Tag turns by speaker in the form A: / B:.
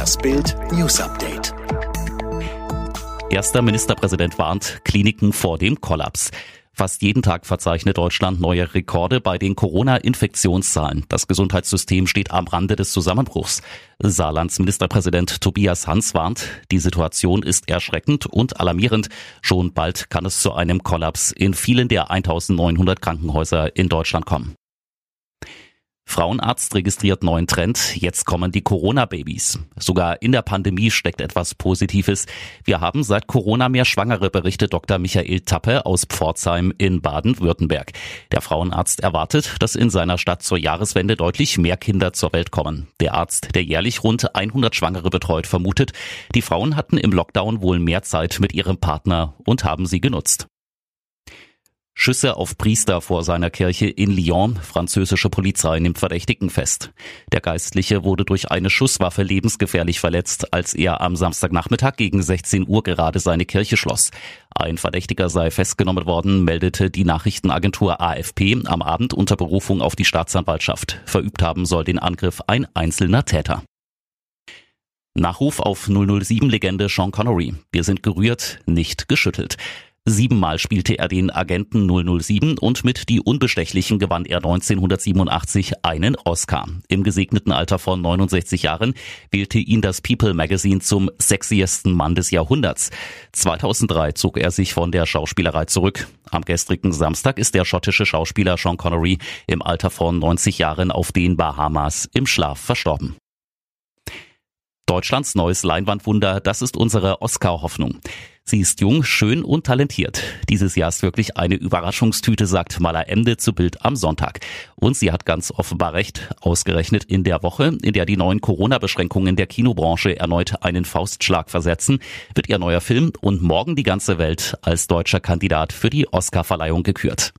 A: Das Bild News Update.
B: Erster Ministerpräsident warnt Kliniken vor dem Kollaps. Fast jeden Tag verzeichnet Deutschland neue Rekorde bei den Corona-Infektionszahlen. Das Gesundheitssystem steht am Rande des Zusammenbruchs. Saarlands Ministerpräsident Tobias Hans warnt, die Situation ist erschreckend und alarmierend. Schon bald kann es zu einem Kollaps in vielen der 1900 Krankenhäuser in Deutschland kommen. Frauenarzt registriert neuen Trend. Jetzt kommen die Corona-Babys. Sogar in der Pandemie steckt etwas Positives. Wir haben seit Corona mehr Schwangere, berichtet Dr. Michael Tappe aus Pforzheim in Baden-Württemberg. Der Frauenarzt erwartet, dass in seiner Stadt zur Jahreswende deutlich mehr Kinder zur Welt kommen. Der Arzt, der jährlich rund 100 Schwangere betreut, vermutet, die Frauen hatten im Lockdown wohl mehr Zeit mit ihrem Partner und haben sie genutzt. Schüsse auf Priester vor seiner Kirche in Lyon. Französische Polizei nimmt Verdächtigen fest. Der Geistliche wurde durch eine Schusswaffe lebensgefährlich verletzt, als er am Samstagnachmittag gegen 16 Uhr gerade seine Kirche schloss. Ein Verdächtiger sei festgenommen worden, meldete die Nachrichtenagentur AFP am Abend unter Berufung auf die Staatsanwaltschaft. Verübt haben soll den Angriff ein einzelner Täter. Nachruf auf 007-Legende Sean Connery. Wir sind gerührt, nicht geschüttelt. Siebenmal spielte er den Agenten 007 und mit Die Unbestechlichen gewann er 1987 einen Oscar. Im gesegneten Alter von 69 Jahren wählte ihn das People Magazine zum sexiesten Mann des Jahrhunderts. 2003 zog er sich von der Schauspielerei zurück. Am gestrigen Samstag ist der schottische Schauspieler Sean Connery im Alter von 90 Jahren auf den Bahamas im Schlaf verstorben. Deutschlands neues Leinwandwunder, das ist unsere Oscar-Hoffnung. Sie ist jung, schön und talentiert. Dieses Jahr ist wirklich eine Überraschungstüte, sagt Maler Emde zu Bild am Sonntag. Und sie hat ganz offenbar recht. Ausgerechnet in der Woche, in der die neuen Corona-Beschränkungen der Kinobranche erneut einen Faustschlag versetzen, wird ihr neuer Film und morgen die ganze Welt als deutscher Kandidat für die Oscar-Verleihung gekürt.